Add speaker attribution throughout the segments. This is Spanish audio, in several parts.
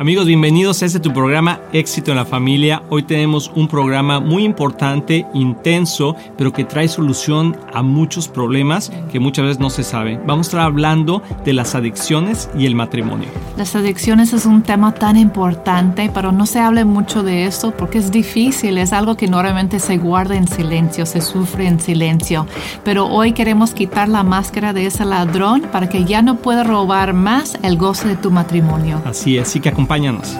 Speaker 1: Amigos, bienvenidos a este tu programa Éxito en la Familia. Hoy tenemos un programa muy importante, intenso, pero que trae solución a muchos problemas que muchas veces no se saben. Vamos a estar hablando de las adicciones y el matrimonio.
Speaker 2: Las adicciones es un tema tan importante, pero no se habla mucho de esto porque es difícil, es algo que normalmente se guarda en silencio, se sufre en silencio. Pero hoy queremos quitar la máscara de ese ladrón para que ya no pueda robar más el goce de tu matrimonio.
Speaker 1: Así es, así que acompáñanos.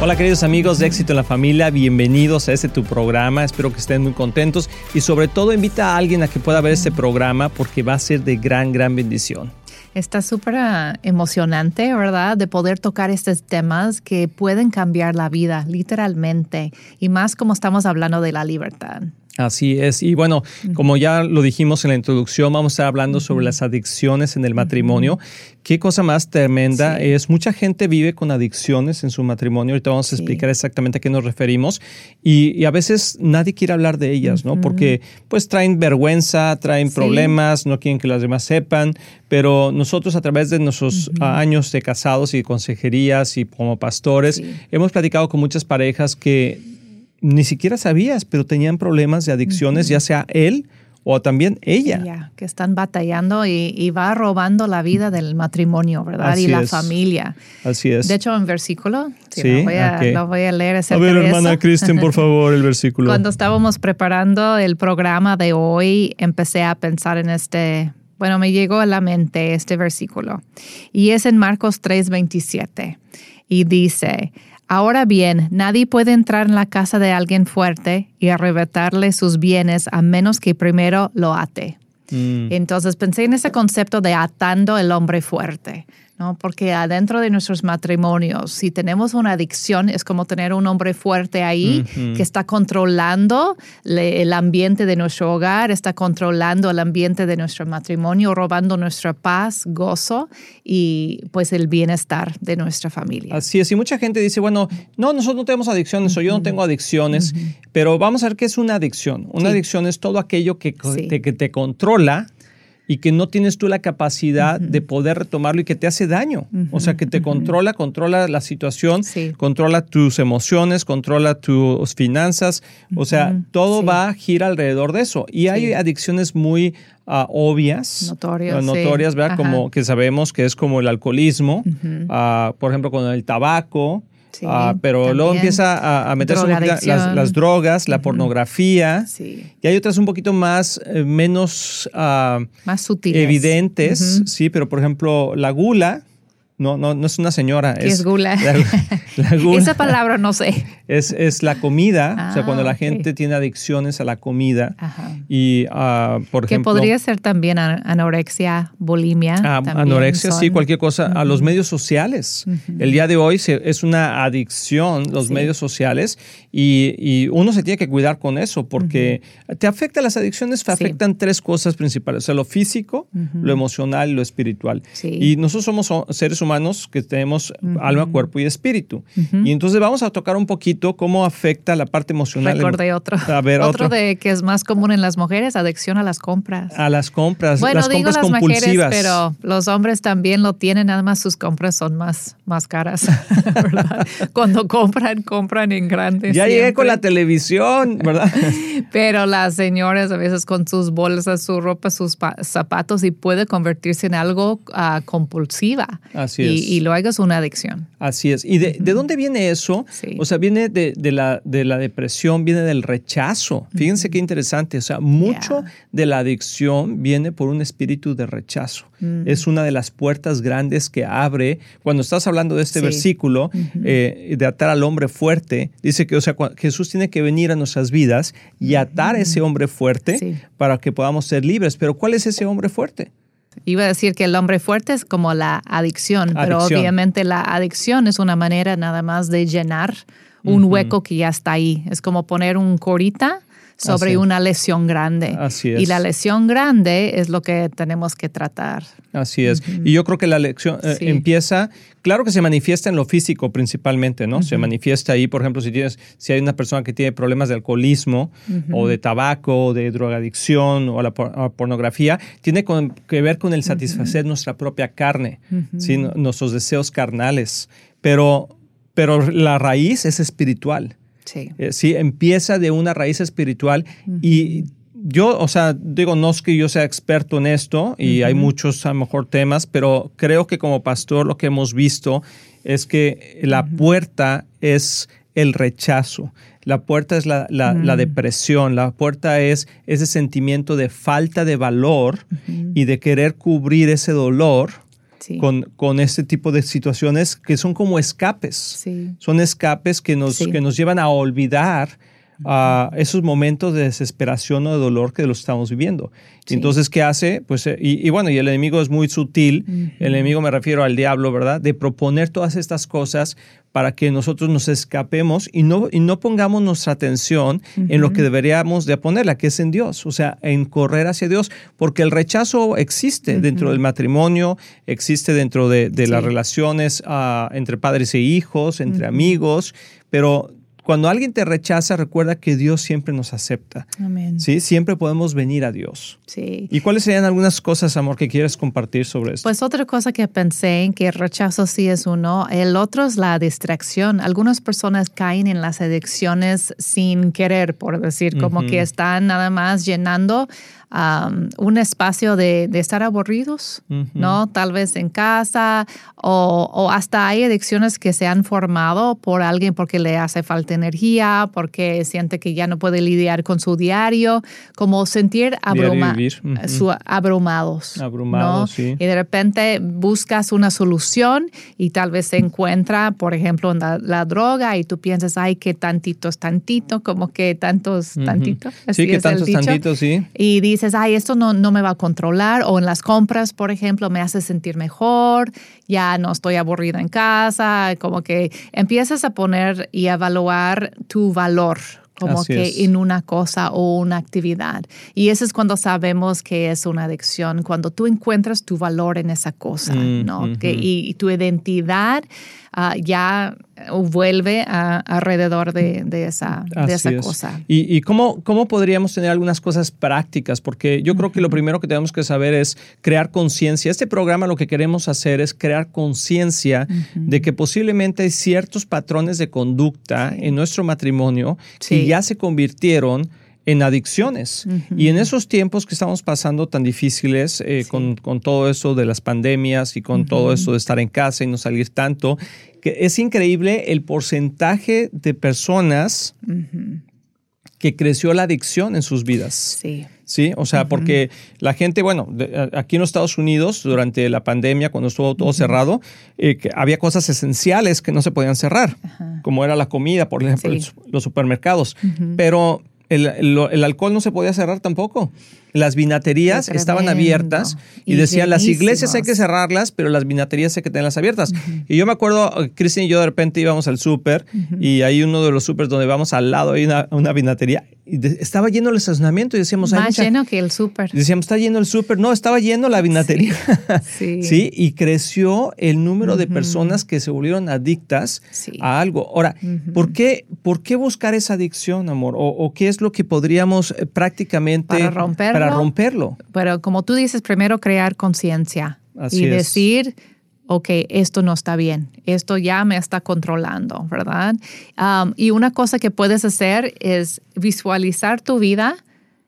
Speaker 1: Hola queridos amigos de Éxito en la Familia, bienvenidos a este tu programa, espero que estén muy contentos y sobre todo invita a alguien a que pueda ver este programa porque va a ser de gran, gran bendición.
Speaker 2: Está súper ah, emocionante, ¿verdad? De poder tocar estos temas que pueden cambiar la vida, literalmente, y más como estamos hablando de la libertad.
Speaker 1: Así es. Y bueno, como ya lo dijimos en la introducción, vamos a estar hablando sobre las adicciones en el matrimonio. Qué cosa más tremenda es. Mucha gente vive con adicciones en su matrimonio. Ahorita vamos a explicar exactamente a qué nos referimos. Y, a veces nadie quiere hablar de ellas, ¿no? Porque pues traen vergüenza, traen problemas, no quieren que las demás sepan. Pero nosotros a través de nuestros años de casados y consejerías y como pastores, hemos platicado con muchas parejas que ni siquiera sabías, pero tenían problemas de adicciones, ya sea él o también ella.
Speaker 2: que están batallando y, va robando la vida del matrimonio, ¿verdad? y la familia.
Speaker 1: Así es.
Speaker 2: De hecho, en versículo, sí, lo, voy a, voy a, leer.
Speaker 1: A ver, hermana Kristen, por favor, el versículo.
Speaker 2: Cuando estábamos preparando el programa de hoy, empecé a pensar en este, bueno, me llegó a la mente este versículo. Y es en Marcos 3:27. Y dice, Ahora bien, nadie puede entrar en la casa de alguien fuerte y arrebatarle sus bienes a menos que primero lo ate. Mm. Entonces pensé en ese concepto de atando el hombre fuerte. Porque adentro de nuestros matrimonios, si tenemos una adicción, es como tener un hombre fuerte ahí que está controlando el ambiente de nuestro hogar, está controlando el ambiente de nuestro matrimonio, robando nuestra paz, gozo y pues el bienestar de nuestra familia.
Speaker 1: Así es, y mucha gente dice, bueno, no, nosotros no tenemos adicciones o yo no tengo adicciones, pero vamos a ver qué es una adicción. Una adicción es todo aquello que, que te controla y que no tienes tú la capacidad de poder retomarlo y que te hace daño. O sea, que te controla, controla la situación, controla tus emociones, controla tus finanzas. O sea, todo va a girar alrededor de eso. Y hay adicciones muy ah, obvias,
Speaker 2: notorias,
Speaker 1: notorias ¿verdad? Como que sabemos que es como el alcoholismo, ah, por ejemplo, con el tabaco, Ah, pero luego empieza a, meterse las, drogas, la pornografía. Y hay otras un poquito más, eh, menos
Speaker 2: ah, más
Speaker 1: evidentes, sí, pero por ejemplo, la gula no, no, no es una señora.
Speaker 2: es, gula? Esa palabra no sé.
Speaker 1: Es, la comida, o sea, cuando la ah, gente tiene adicciones a la comida. Y, uh, por
Speaker 2: que podría ser también anorexia, bulimia.
Speaker 1: Ah, anorexia, sí, cualquier cosa. A los medios sociales. El día de hoy es una adicción, los medios sociales, y, uno se tiene que cuidar con eso, porque te afecta, las adicciones afectan tres cosas principales, o sea, lo físico, lo emocional y lo espiritual. Y nosotros somos seres humanos que tenemos alma, cuerpo y espíritu. Y entonces vamos a tocar un poquito cómo afecta la parte emocional.
Speaker 2: Recordé otro. A ver, otro. de que es más común en las mujeres, adicción a las compras.
Speaker 1: A las compras,
Speaker 2: bueno,
Speaker 1: las
Speaker 2: digo
Speaker 1: compras
Speaker 2: las
Speaker 1: compulsivas.
Speaker 2: Mujeres, pero los hombres también lo tienen, nada más sus compras son más, más caras. Cuando compran, compran en grandes.
Speaker 1: Ya llegué con la televisión, ¿verdad?
Speaker 2: pero las señoras a veces con sus bolsas, su ropa, sus zapatos y puede convertirse en algo uh, compulsiva.
Speaker 1: Así
Speaker 2: y, es. Y luego es una adicción.
Speaker 1: Así es. ¿Y de, dónde viene eso? O sea, viene de, la, de la depresión, viene del rechazo. Fíjense qué interesante. O sea, mucho de la adicción viene por un espíritu de rechazo. Mm. Es una de las puertas grandes que abre. Cuando estás hablando de este versículo, eh, de atar al hombre fuerte, dice que, o sea, Jesús tiene que venir a nuestras vidas y atar a ese hombre fuerte para que podamos ser libres. Pero ¿cuál es ese hombre fuerte?
Speaker 2: Iba a decir que el hombre fuerte es como la adicción, pero obviamente la adicción es una manera nada más de llenar un hueco que ya está ahí. Es como poner un corita sobre una lesión grande.
Speaker 1: Así es.
Speaker 2: Y la lesión grande es lo que tenemos que tratar.
Speaker 1: Así es. Y yo creo que la lección eh, empieza, claro que se manifiesta en lo físico principalmente, ¿no? Se manifiesta ahí, por ejemplo, si tienes, si hay una persona que tiene problemas de alcoholismo o de tabaco, o de drogadicción o la pornografía, tiene que ver con el satisfacer nuestra propia carne, nuestros deseos carnales. Pero, pero la raíz es espiritual.
Speaker 2: Sí.
Speaker 1: Eh, sí, empieza de una raíz espiritual y yo, o sea, digo, no es que yo sea experto en esto y hay muchos a lo mejor temas, pero creo que como pastor lo que hemos visto es que la puerta es el rechazo, la puerta es la, la, depresión, la puerta es ese sentimiento de falta de valor y de querer cubrir ese dolor. Con, con, este tipo de situaciones que son como escapes. Son escapes que nos, que nos llevan a olvidar a esos momentos de desesperación o de dolor que lo estamos viviendo. Entonces, ¿qué hace? Pues, eh, y, bueno, y el enemigo es muy sutil, el enemigo me refiero al diablo, ¿verdad? De proponer todas estas cosas para que nosotros nos escapemos y no, y no pongamos nuestra atención en lo que deberíamos de ponerla, que es en Dios, o sea, en correr hacia Dios, porque el rechazo existe dentro del matrimonio, existe dentro de, las relaciones ah, entre padres e hijos, entre amigos, pero cuando alguien te rechaza, recuerda que Dios siempre nos acepta.
Speaker 2: Amén.
Speaker 1: Sí, siempre podemos venir a Dios.
Speaker 2: Sí.
Speaker 1: ¿Y cuáles serían algunas cosas, amor, que quieres compartir sobre esto?
Speaker 2: Pues otra cosa que pensé en que el rechazo sí es uno, el otro es la distracción. Algunas personas caen en las adicciones sin querer, por decir, como que están nada más llenando un espacio de, estar aburridos, ¿no? Tal vez en casa o, hasta hay adicciones que se han formado por alguien porque le hace falta energía, porque siente que ya no puede lidiar con su diario, como sentir abruma, abrumados.
Speaker 1: Abrumados, sí.
Speaker 2: Y de repente buscas una solución y tal vez se encuentra, por ejemplo, en la, droga y tú piensas, ay, qué tantito es tantito, como que tantos, tantito.
Speaker 1: sí, que tantos tantitos, sí.
Speaker 2: Y dice, dices, ay, esto no, no me va a controlar, o en las compras, por ejemplo, me hace sentir mejor, ya no estoy aburrida en casa, como que empiezas a poner y evaluar tu valor como que en una cosa o una actividad. Y eso es cuando sabemos que es una adicción, cuando tú encuentras tu valor en esa cosa, mm, ¿no? que, y, tu identidad Ah, ya vuelve alrededor de, esa, de esa cosa.
Speaker 1: ¿Y, cómo, cómo, podríamos tener algunas cosas prácticas? Porque yo creo que lo primero que tenemos que saber es crear conciencia. Este programa lo que queremos hacer es crear conciencia de que posiblemente hay ciertos patrones de conducta en nuestro matrimonio que ya se convirtieron en adicciones. Y en esos tiempos que estamos pasando tan difíciles eh, con, todo eso de las pandemias y con todo eso de estar en casa y no salir tanto, que es increíble el porcentaje de personas que creció la adicción en sus vidas.
Speaker 2: Sí.
Speaker 1: Sí, o sea, porque la gente, bueno, aquí en los Estados Unidos, durante la pandemia, cuando estuvo todo cerrado, eh, había cosas esenciales que no se podían cerrar, como era la comida, por ejemplo, los supermercados. Pero el, alcohol no se podía cerrar tampoco. Las vinaterías estaban abiertas y, decían, las iglesias hay que cerrarlas, pero las vinaterías hay que tenerlas abiertas. Y yo me acuerdo, Cristian y yo de repente íbamos al súper y hay uno de los súper donde vamos al lado, hay una, una vinatería y estaba lleno el estacionamiento y decíamos...
Speaker 2: Más lleno que el súper.
Speaker 1: Decíamos, está lleno el súper. No, estaba lleno la vinatería.
Speaker 2: Sí.
Speaker 1: sí. Y creció el número de personas que se volvieron adictas a algo. Ahora, ¿por, qué, ¿por qué buscar esa adicción, amor? ¿O, qué es lo que podríamos eh, prácticamente...
Speaker 2: Para romperlo.
Speaker 1: Para romperlo.
Speaker 2: Pero como tú dices, primero crear conciencia. Y decir ok, esto no está bien, esto ya me está controlando, ¿verdad? Um, y una cosa que puedes hacer es visualizar tu vida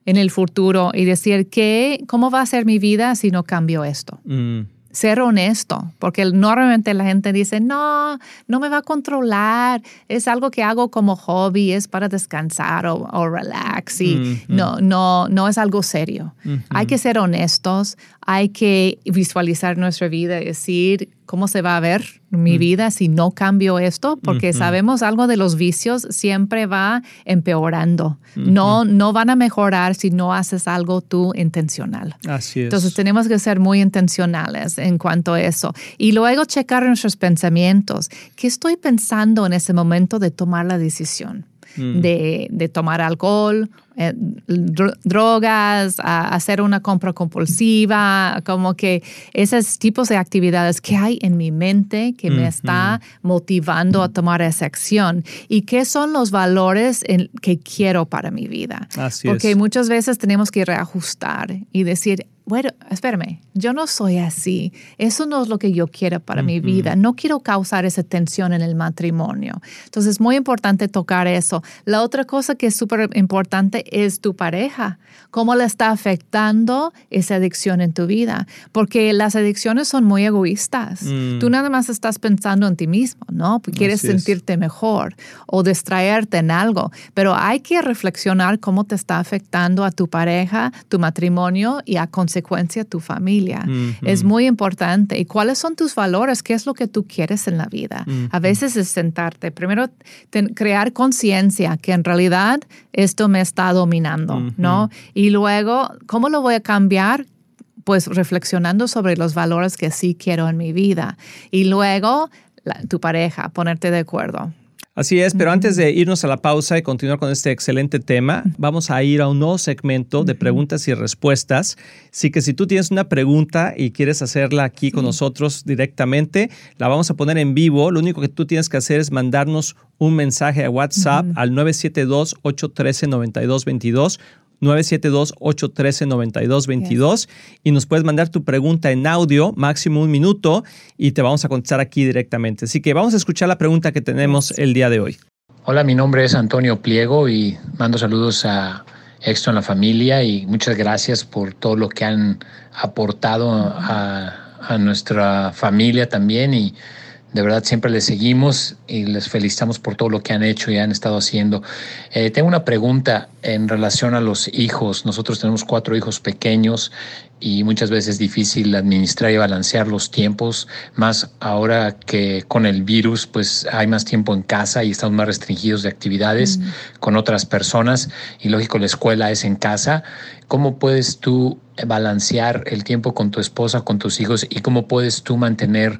Speaker 2: en el futuro y decir, ¿qué, ¿cómo va a ser mi vida si no cambio esto?
Speaker 1: Mm
Speaker 2: ser honesto, porque normalmente la gente dice, no, no me va a controlar, es algo que hago como hobby, es para descansar o, relax y no, no, no es algo serio. Hay que ser honestos, hay que visualizar nuestra vida y decir, ¿cómo se va a ver mi mm. vida si no cambio esto? Porque sabemos algo de los vicios siempre va empeorando. No, no van a mejorar si no haces algo tú intencional.
Speaker 1: Así es.
Speaker 2: Entonces tenemos que ser muy intencionales en cuanto a eso. Y luego checar nuestros pensamientos. ¿Qué estoy pensando en ese momento de tomar la decisión? Mm. De, de, tomar alcohol eh, drogas, a hacer una compra compulsiva, como que esos tipos de actividades que hay en mi mente que me está motivando a tomar esa acción y qué son los valores que quiero para mi vida.
Speaker 1: Así
Speaker 2: Porque muchas veces tenemos que reajustar y decir, bueno, espérame, yo no soy así. Eso no es lo que yo quiero para mi vida. No quiero causar esa tensión en el matrimonio. Entonces, es muy importante tocar eso. La otra cosa que es súper importante es tu pareja. ¿Cómo le está afectando esa adicción en tu vida? Porque las adicciones son muy egoístas. Mm. Tú nada más estás pensando en ti mismo, ¿no? Quieres sentirte mejor o distraerte en algo. Pero hay que reflexionar cómo te está afectando a tu pareja, tu matrimonio y a consecuencia tu familia. Es muy importante. ¿Y cuáles son tus valores? ¿Qué es lo que tú quieres en la vida? A veces es sentarte, primero crear conciencia que en realidad esto me está dominando, ¿no? Y luego, ¿cómo lo voy a cambiar? Pues reflexionando sobre los valores que sí quiero en mi vida. Y luego, tu pareja, ponerte de acuerdo.
Speaker 1: Así es, pero antes de irnos a la pausa y continuar con este excelente tema, vamos a ir a un nuevo segmento de preguntas y respuestas. Así que si tú tienes una pregunta y quieres hacerla aquí con nosotros directamente, la vamos a poner en vivo. Lo único que tú tienes que hacer es mandarnos un mensaje a WhatsApp al 972-813-9222 972-813-9222 y nos puedes mandar tu pregunta en audio, máximo un minuto, y te vamos a contestar aquí directamente. Así que vamos a escuchar la pregunta que tenemos el día de hoy.
Speaker 3: Hola, mi nombre es Antonio Pliego y mando saludos a Exto en la familia y muchas gracias por todo lo que han aportado a, a nuestra familia también y de verdad siempre les seguimos y les felicitamos por todo lo que han hecho y han estado haciendo. Eh, tengo una pregunta en relación a los hijos. Nosotros tenemos cuatro hijos pequeños y muchas veces es difícil administrar y balancear los tiempos, más ahora que con el virus pues hay más tiempo en casa y estamos más restringidos de actividades mm. con otras personas y lógico la escuela es en casa. ¿Cómo puedes tú balancear el tiempo con tu esposa, con tus hijos y cómo puedes tú mantener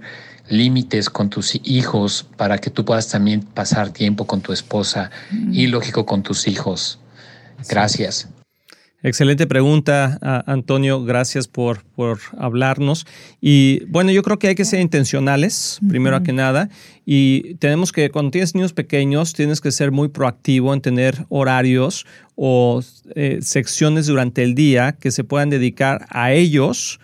Speaker 3: límites con tus hijos para que tú puedas también pasar tiempo con tu esposa y lógico con tus hijos. Gracias.
Speaker 1: Excelente pregunta, Antonio. Gracias por, por, hablarnos. Y bueno, yo creo que hay que ser intencionales, primero que nada. Y tenemos que, cuando tienes niños pequeños, tienes que ser muy proactivo en tener horarios o eh, secciones durante el día que se puedan dedicar a ellos,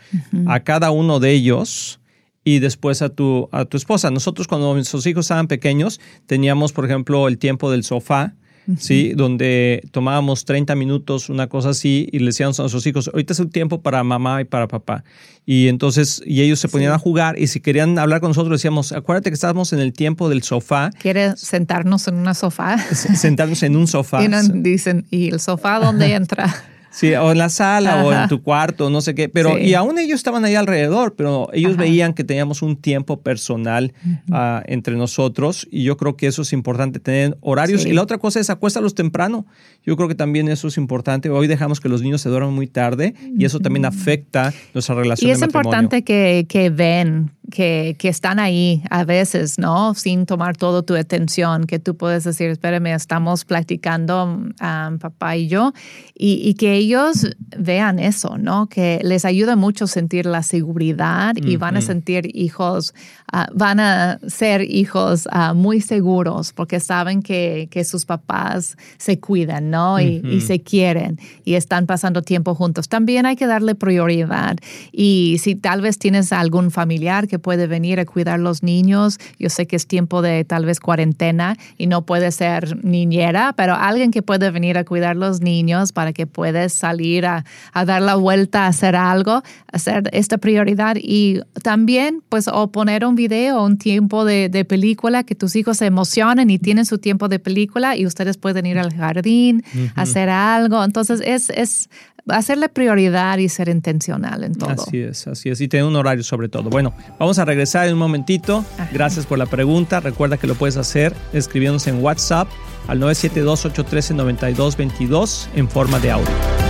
Speaker 1: a cada uno de ellos y después a tu, a tu esposa. Nosotros cuando nuestros hijos estaban pequeños teníamos, por ejemplo, el tiempo del sofá, ¿sí? Donde tomábamos 30 minutos, una cosa así, y le decíamos a nuestros hijos, ahorita es el tiempo para mamá y para papá. Y entonces, y ellos se ponían a jugar y si querían hablar con nosotros decíamos, acuérdate que estábamos en el tiempo del sofá.
Speaker 2: ¿Quieres sentarnos en una sofá?
Speaker 1: Sentarnos en un sofá.
Speaker 2: Y dicen, ¿y el sofá dónde entra?
Speaker 1: Sí, o en la sala o en tu cuarto, no sé qué. Pero, y aún ellos estaban ahí alrededor, pero ellos veían que teníamos un tiempo personal ah, entre nosotros y yo creo que eso es importante, tener horarios. Y la otra cosa es acuéstalos temprano. Yo creo que también eso es importante. Hoy dejamos que los niños se duerman muy tarde y eso también afecta nuestra relación.
Speaker 2: Y es importante que, que ven que, que, están ahí a veces, ¿no? Sin tomar toda tu atención, que tú puedes decir, espérame, estamos platicando um, papá y yo, y, y, que ellos vean eso, ¿no? Que les ayuda mucho sentir la seguridad y van a sentir hijos, uh, van a ser hijos uh, muy seguros porque saben que, que, sus papás se cuidan, ¿no? Y, y se quieren y están pasando tiempo juntos. También hay que darle prioridad y si tal vez tienes algún familiar que puede venir a cuidar los niños. Yo sé que es tiempo de tal vez cuarentena y no puede ser niñera, pero alguien que puede venir a cuidar los niños para que puedas salir a, dar la vuelta, a hacer algo, hacer esta prioridad y también pues o poner un video, un tiempo de, película, que tus hijos se emocionen y tienen su tiempo de película y ustedes pueden ir al jardín, hacer algo. Entonces es, es hacerle prioridad y ser intencional en todo.
Speaker 1: Así es, así es. Y tener un horario sobre todo. Bueno, vamos a regresar en un momentito. Gracias por la pregunta. Recuerda que lo puedes hacer escribiéndonos en WhatsApp al 972-813-9222 en forma de audio.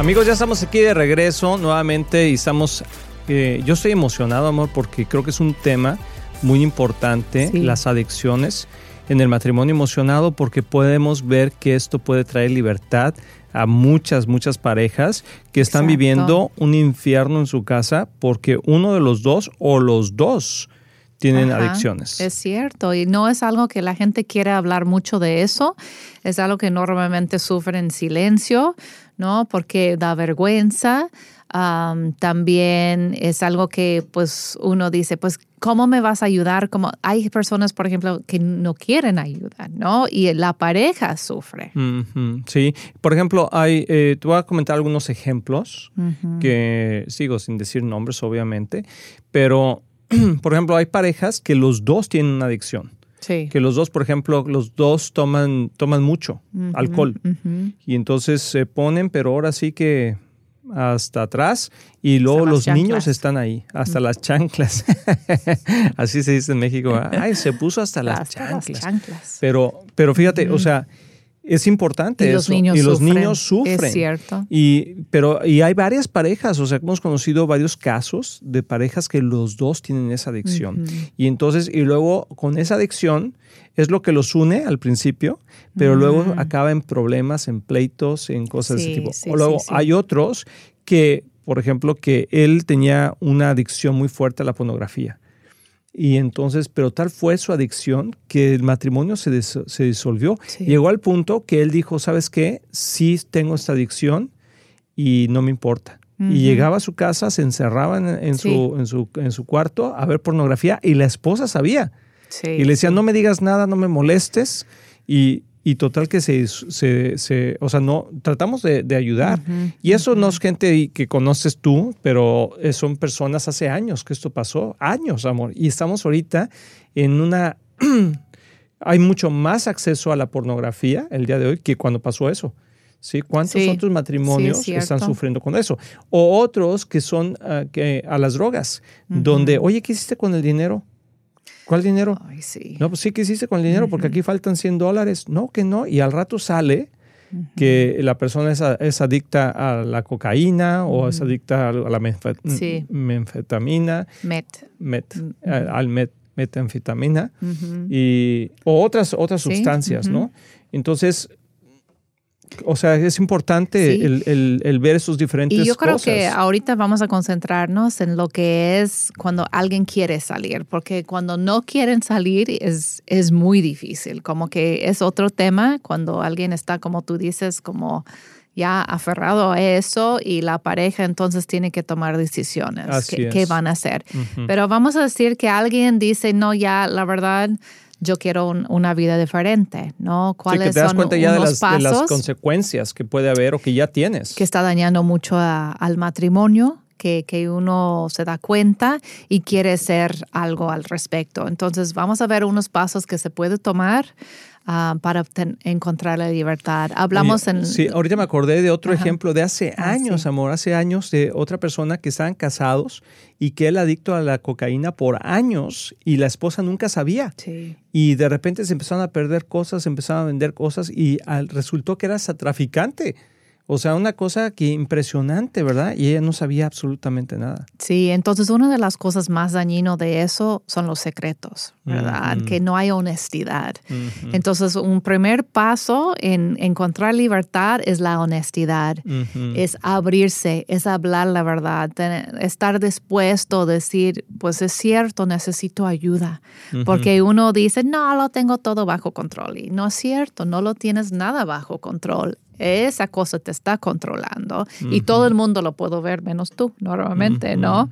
Speaker 1: Amigos, ya estamos aquí de regreso nuevamente y estamos, eh, yo estoy emocionado, amor, porque creo que es un tema muy importante, las adicciones en el matrimonio emocionado, porque podemos ver que esto puede traer libertad a muchas, muchas parejas que están viviendo un infierno en su casa porque uno de los dos o los dos tienen adicciones.
Speaker 2: Es cierto, y no es algo que la gente quiere hablar mucho de eso, es algo que normalmente sufre en silencio, ¿no? Porque da vergüenza. también es algo que pues uno dice, pues, ¿cómo me vas a ayudar? Como hay personas, por ejemplo, que no quieren ayuda, ¿no? Y la pareja sufre.
Speaker 1: Sí, por ejemplo, hay, eh, te voy a comentar algunos ejemplos que sigo sin decir nombres, obviamente, pero por ejemplo, hay parejas que los dos tienen una adicción. Sí. Que los dos, por ejemplo, los dos toman, toman mucho alcohol. Y entonces se ponen, pero ahora sí que hasta atrás y luego los niños están ahí, hasta las chanclas. Así se dice en México. Ay, se puso hasta, las, chanclas. Pero, pero fíjate, o sea, es importante y Los niños y los niños sufren.
Speaker 2: Es cierto.
Speaker 1: Y, pero, y hay varias parejas, o sea, hemos conocido varios casos de parejas que los dos tienen esa adicción. Y entonces, y luego con esa adicción es lo que los une al principio, pero luego acaba en problemas, en pleitos, en cosas de ese tipo. o luego hay otros que, por ejemplo, que él tenía una adicción muy fuerte a la pornografía. Y entonces, pero tal fue su adicción que el matrimonio se, se disolvió. Llegó al punto que él dijo, ¿sabes qué? Sí tengo esta adicción y no me importa. Y llegaba a su casa, se encerraba en, su, en, su, en su cuarto a ver pornografía y la esposa sabía. y le decía, no me digas nada, no me molestes. Y, y total que se, se, se, o sea, no, tratamos de, ayudar. y eso no es gente que conoces tú, pero eh, son personas hace años que esto pasó, años, amor. Y estamos ahorita en una, hay mucho más acceso a la pornografía el día de hoy que cuando pasó eso. ¿Sí? ¿Cuántos otros matrimonios están sufriendo con eso? O otros que son ah, que, a las drogas, donde, oye, ¿qué hiciste con el dinero? ¿Cuál dinero?
Speaker 2: Ay, sí.
Speaker 1: No, pues sí que hiciste con el dinero, porque aquí faltan 100 dólares. No, que no. Y al rato sale que la persona es, adicta a la cocaína o es adicta a la menfetamina.
Speaker 2: Met.
Speaker 1: Met. Al met, metanfetamina. y, o otras, otras sustancias, ¿no? Entonces, o sea, es importante el, ver esos diferentes
Speaker 2: Y yo
Speaker 1: creo
Speaker 2: que ahorita vamos a concentrarnos en lo que es cuando alguien quiere salir, porque cuando no quieren salir es, es muy difícil, como que es otro tema cuando alguien está, como tú dices, como ya aferrado a eso y la pareja entonces tiene que tomar decisiones. ¿Qué, van a hacer? Pero vamos a decir que alguien dice, no, ya la verdad yo quiero una vida diferente, ¿no?
Speaker 1: ¿Cuáles sí, que te das cuenta ya de las, de las, consecuencias que puede haber o que ya tienes.
Speaker 2: Que está dañando mucho al matrimonio, que, que, uno se da cuenta y quiere hacer algo al respecto. Entonces, vamos a ver unos pasos que se puede tomar Ah, para encontrar la libertad. Hablamos en...
Speaker 1: Sí, ahorita me acordé de otro ejemplo de hace ah, años, amor, hace años de otra persona que estaban casados y que él adicto a la cocaína por años y la esposa nunca sabía. Sí. Y de repente se empezaron a perder cosas, se empezaron a vender cosas y resultó que era traficante. O sea, una cosa que impresionante, ¿verdad? Y ella no sabía absolutamente nada.
Speaker 2: Sí, entonces una de las cosas más dañinas de eso son los secretos, ¿verdad? Que no hay honestidad. Entonces, un primer paso en encontrar libertad es la honestidad, es abrirse, es hablar la verdad, estar dispuesto a decir, pues es cierto, necesito ayuda. Porque uno dice, no, lo tengo todo bajo control. Y no es cierto, no lo tienes nada bajo control esa cosa te está controlando. Y todo el mundo lo puede ver menos tú normalmente, ¿no?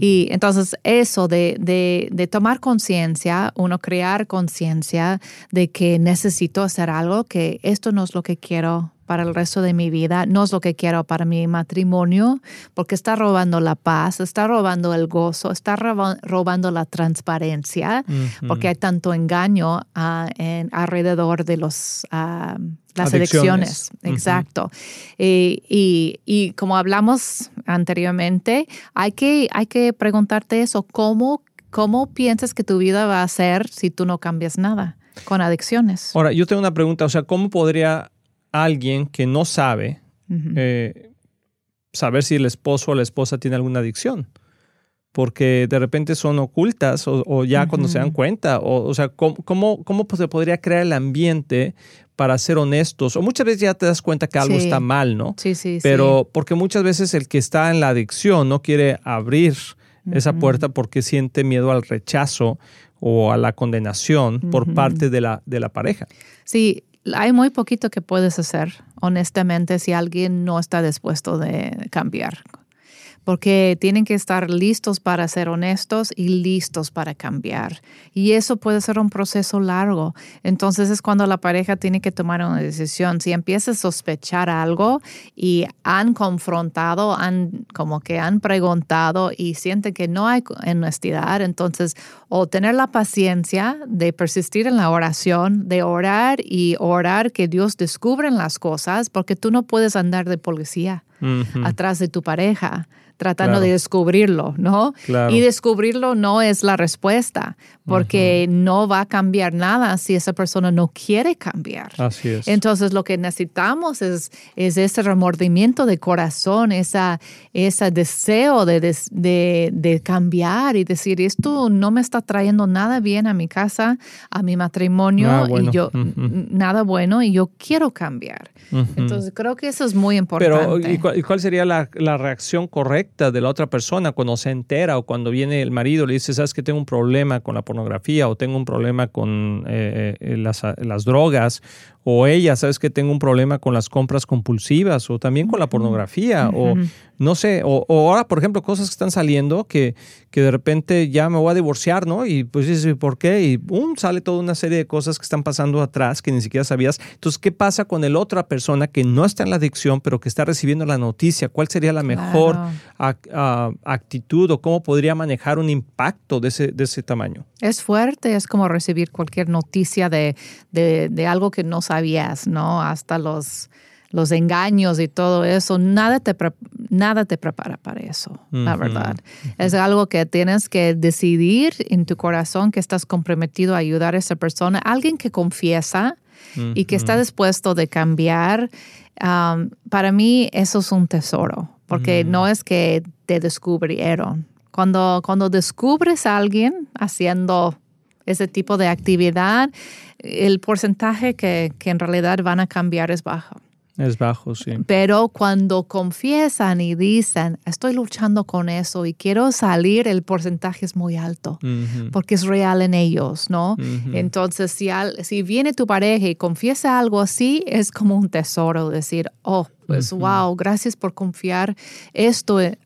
Speaker 2: Y entonces eso de, de, de tomar conciencia, uno crear conciencia de que necesito hacer algo, que esto no es lo que quiero para el resto de mi vida, no es lo que quiero para mi matrimonio, porque está robando la paz, está robando el gozo, está robando la transparencia, porque hay tanto engaño uh, en, alrededor de los... Uh, las elecciones, exacto. y, y, como hablamos anteriormente, hay que, hay que preguntarte eso, ¿cómo, ¿cómo piensas que tu vida va a ser si tú no cambias nada con adicciones?
Speaker 1: Ahora, yo tengo una pregunta, o sea, ¿cómo podría alguien que no sabe eh, saber si el esposo o la esposa tiene alguna adicción? Porque de repente son ocultas o, ya cuando se dan cuenta. O, o sea, ¿cómo, cómo, cómo se podría crear el ambiente para ser honestos? O muchas veces ya te das cuenta que algo está mal, ¿no?
Speaker 2: Sí, sí,
Speaker 1: Pero porque muchas veces el que está en la adicción no quiere abrir esa puerta porque siente miedo al rechazo o a la condenación por parte de la, de la pareja.
Speaker 2: Sí, hay muy poquito que puedes hacer, honestamente, si alguien no está dispuesto de cambiar porque tienen que estar listos para ser honestos y listos para cambiar. Y eso puede ser un proceso largo. Entonces es cuando la pareja tiene que tomar una decisión. Si empieza a sospechar algo y han confrontado, han como que han preguntado y sienten que no hay honestidad, entonces o tener la paciencia de persistir en la oración, de orar y orar que Dios descubra las cosas, porque tú no puedes andar de policía atrás de tu pareja tratando de descubrirlo, ¿no? Y descubrirlo no es la respuesta, porque no va a cambiar nada si esa persona no quiere cambiar.
Speaker 1: Así es.
Speaker 2: Entonces lo que necesitamos es, es ese remordimiento de corazón, esa, ese deseo de, de, de, cambiar y decir, esto no me está trayendo nada bien a mi casa, a mi matrimonio, y yo, nada bueno, y yo quiero cambiar. Entonces creo que eso es muy importante.
Speaker 1: Pero, ¿y cuál, sería la, reacción correcta? de la otra persona cuando se entera o cuando viene el marido le dice, sabes que tengo un problema con la pornografía o tengo un problema con eh, eh, las, drogas o ella, sabes que tengo un problema con las compras compulsivas o también con la pornografía o no sé, o, ahora por ejemplo cosas que están saliendo que, que de repente ya me voy a divorciar, ¿no? Y pues dices, ¿por qué? Y boom, sale toda una serie de cosas que están pasando atrás que ni siquiera sabías. Entonces, ¿qué pasa con el otra persona que no está en la adicción pero que está recibiendo la noticia? ¿Cuál sería la mejor actitud o cómo podría manejar un impacto de ese, de ese tamaño?
Speaker 2: Es fuerte, es como recibir cualquier noticia de, de, de algo que no sabías, ¿no? Hasta los, los engaños y todo eso, nada te, nada te prepara para eso, la verdad. Es algo que tienes que decidir en tu corazón que estás comprometido a ayudar a esa persona, alguien que confiesa y que está dispuesto de cambiar. Um, para mí eso es un tesoro, porque no es que te descubrieron. Cuando, cuando descubres a alguien haciendo ese tipo de actividad, el porcentaje que, que en realidad van a cambiar es bajo.
Speaker 1: Es bajo, sí.
Speaker 2: Pero cuando confiesan y dicen, estoy luchando con eso y quiero salir, el porcentaje es muy alto, porque es real en ellos, ¿no? Entonces, si, si viene tu pareja y confiesa algo así, es como un tesoro decir, oh, pues wow, gracias por confiar esto eh,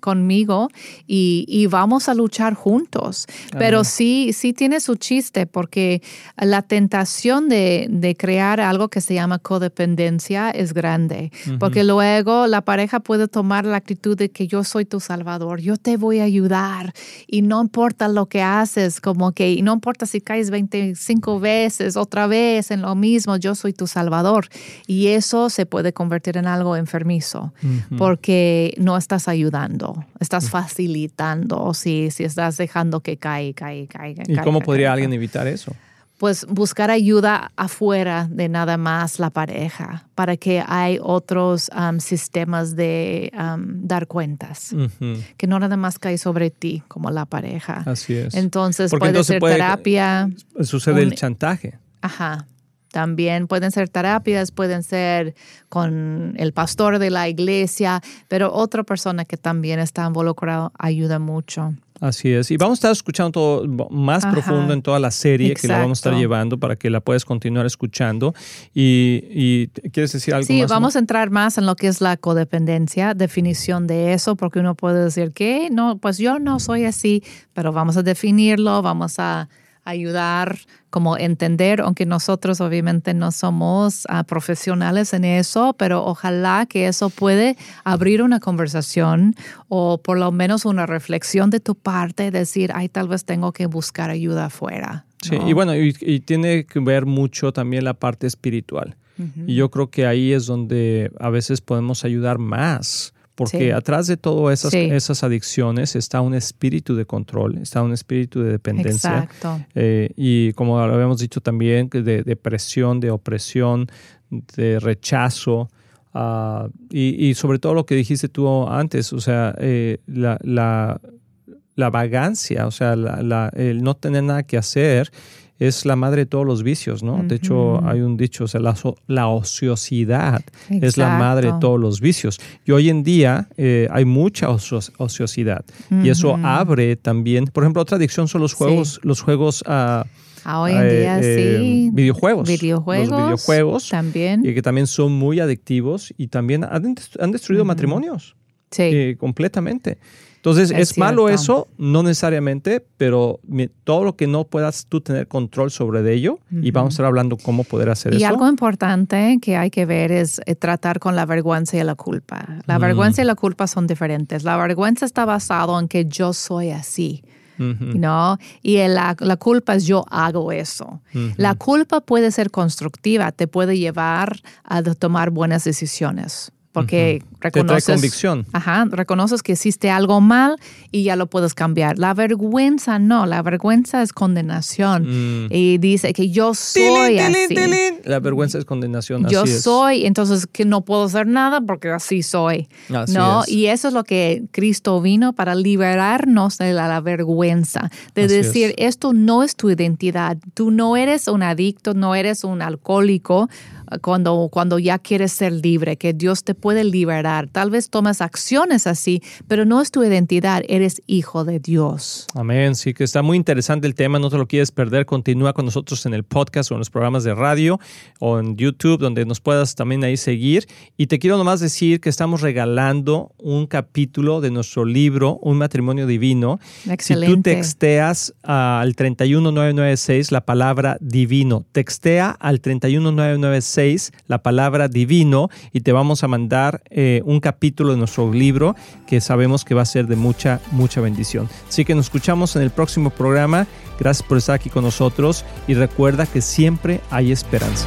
Speaker 2: conmigo y, vamos a luchar juntos. Pero sí, sí tiene su chiste porque la tentación de, crear algo que se llama codependencia es grande, porque luego la pareja puede tomar la actitud de que yo soy tu salvador, yo te voy a ayudar y no importa lo que haces, como que no importa si caes 25 veces otra vez en lo mismo, yo soy tu salvador. Y eso se puede convertir en algo enfermizo porque no estás ayudando, estás facilitando si, si estás dejando que caiga, caiga, caiga.
Speaker 1: ¿Y cómo podría alguien evitar eso?
Speaker 2: pues buscar ayuda afuera de nada más la pareja, para que hay otros um, sistemas de um, dar cuentas, que no nada más cae sobre ti como la pareja.
Speaker 1: Así es.
Speaker 2: Entonces puede ser terapia.
Speaker 1: Sucede el chantaje.
Speaker 2: Ajá. También pueden ser terapias, pueden ser con el pastor de la iglesia, pero otra persona que también está involucrada ayuda mucho.
Speaker 1: Así es. Y vamos a estar escuchando todo más profundo en toda la serie que la vamos a estar llevando para que la puedas continuar escuchando. Y, ¿quieres decir algo
Speaker 2: sí,
Speaker 1: más?
Speaker 2: Sí, vamos a entrar más en lo que es la codependencia, definición de eso, porque uno puede decir que no, pues yo no soy así, pero vamos a definirlo, vamos a ayudar, como entender, aunque nosotros obviamente no somos ah, profesionales en eso, pero ojalá que eso puede abrir una conversación o por lo menos una reflexión de tu parte, decir, ay, tal vez tengo que buscar ayuda afuera.
Speaker 1: Sí, y bueno, y, tiene que ver mucho también la parte espiritual. Y yo creo que ahí es donde a veces podemos ayudar más porque atrás de todas esas, esas adicciones está un espíritu de control, está un espíritu de dependencia.
Speaker 2: Exacto.
Speaker 1: Eh, y como habíamos dicho también, de depresión, de opresión, de rechazo. Ah, y, sobre todo lo que dijiste tú antes, o sea, eh, la, la, vagancia, o sea, el no tener nada que hacer es la madre de todos los vicios, ¿no? De hecho, hay un dicho, o sea, la, ociosidad es la madre de todos los vicios. Y hoy en día eh, hay mucha ociosidad. Y eso abre también, por ejemplo, otra adicción son los juegos, los juegos a...
Speaker 2: Ah, hoy en eh, día, eh, sí.
Speaker 1: Videojuegos.
Speaker 2: Videojuegos.
Speaker 1: Los videojuegos.
Speaker 2: También.
Speaker 1: Y que también son muy adictivos y también han, destruido matrimonios.
Speaker 2: Sí.
Speaker 1: completamente. Entonces, ¿es, malo eso? No necesariamente, pero todo lo que no puedas tú tener control sobre de ello, y vamos a estar hablando cómo poder hacer eso.
Speaker 2: Y algo importante que hay que ver es eh, tratar con la vergüenza y la culpa. La mm. vergüenza y la culpa son diferentes. La vergüenza está basado en que yo soy así. ¿no? Y la, la, culpa es yo hago eso. La culpa puede ser constructiva, te puede llevar a tomar buenas decisiones porque reconoces,
Speaker 1: convicción.
Speaker 2: Ajá, reconoces que hiciste algo mal y ya lo puedes cambiar. La vergüenza no, la vergüenza es condenación mm. y dice que yo soy así.
Speaker 1: La vergüenza es condenación.
Speaker 2: Yo soy, entonces que no puedo hacer nada porque así soy. ¿no? Y eso es lo que Cristo vino para liberarnos de la, vergüenza, de decir, esto no es tu identidad, tú no eres un adicto, no eres un alcohólico, cuando, cuando ya quieres ser libre, que Dios te puede liberar. Tal vez tomas acciones así, pero no es tu identidad, eres hijo de Dios.
Speaker 1: Amén, sí que está muy interesante el tema, no te lo quieres perder, continúa con nosotros en el podcast o en los programas de radio o en YouTube, donde nos puedas también ahí seguir. Y te quiero nomás decir que estamos regalando un capítulo de nuestro libro, Un matrimonio divino.
Speaker 2: Excelente.
Speaker 1: Si tú texteas al 31996 la palabra divino, textea al 31996 la palabra divino, y te vamos a mandar eh, un capítulo de nuestro libro que sabemos que va a ser de mucha, mucha bendición. Así que nos escuchamos en el próximo programa. Gracias por estar aquí con nosotros y recuerda que siempre hay esperanza.